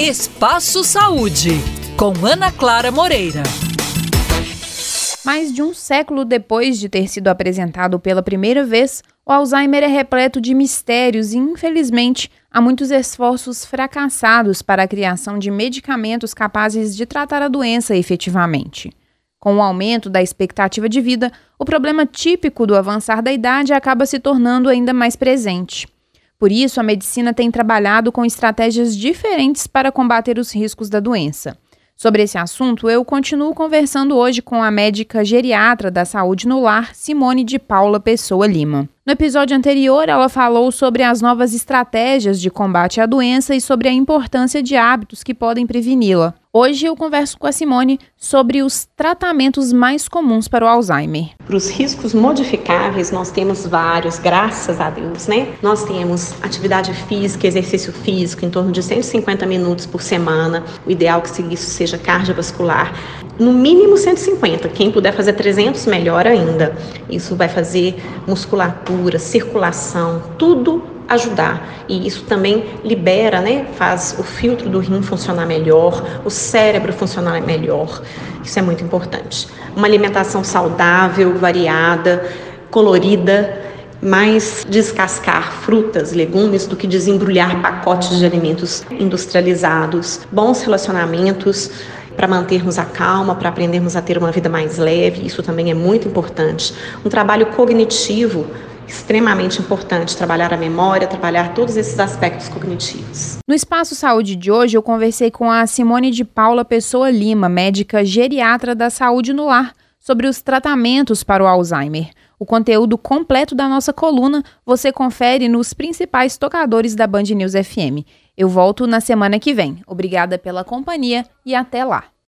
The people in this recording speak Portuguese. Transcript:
Espaço Saúde, com Ana Clara Moreira. Mais de um século depois de ter sido apresentado pela primeira vez, o Alzheimer é repleto de mistérios e, infelizmente, há muitos esforços fracassados para a criação de medicamentos capazes de tratar a doença efetivamente. Com o aumento da expectativa de vida, o problema típico do avançar da idade acaba se tornando ainda mais presente. Por isso, a medicina tem trabalhado com estratégias diferentes para combater os riscos da doença. Sobre esse assunto, eu continuo conversando hoje com a médica geriatra da saúde no lar, Simone de Paula Pessoa Lima. No episódio anterior, ela falou sobre as novas estratégias de combate à doença e sobre a importância de hábitos que podem preveni-la. Hoje eu converso com a Simone sobre os tratamentos mais comuns para o Alzheimer. Para os riscos modificáveis, nós temos vários, graças a Deus, né? Nós temos atividade física, exercício físico, em torno de 150 minutos por semana. O ideal é que isso seja cardiovascular. No mínimo 150, quem puder fazer 300, melhor ainda. Isso vai fazer musculatura, circulação, tudo ajudar. E isso também libera, né, faz o filtro do rim funcionar melhor, o cérebro funcionar melhor. Isso é muito importante. Uma alimentação saudável, variada, colorida, mais descascar frutas, legumes do que desembrulhar pacotes de alimentos industrializados, bons relacionamentos para mantermos a calma, para aprendermos a ter uma vida mais leve, isso também é muito importante. Um trabalho cognitivo extremamente importante trabalhar a memória, trabalhar todos esses aspectos cognitivos. No Espaço Saúde de hoje, eu conversei com a Simone de Paula Pessoa Lima, médica geriatra da saúde no lar, sobre os tratamentos para o Alzheimer. O conteúdo completo da nossa coluna você confere nos principais tocadores da Band News FM. Eu volto na semana que vem. Obrigada pela companhia e até lá.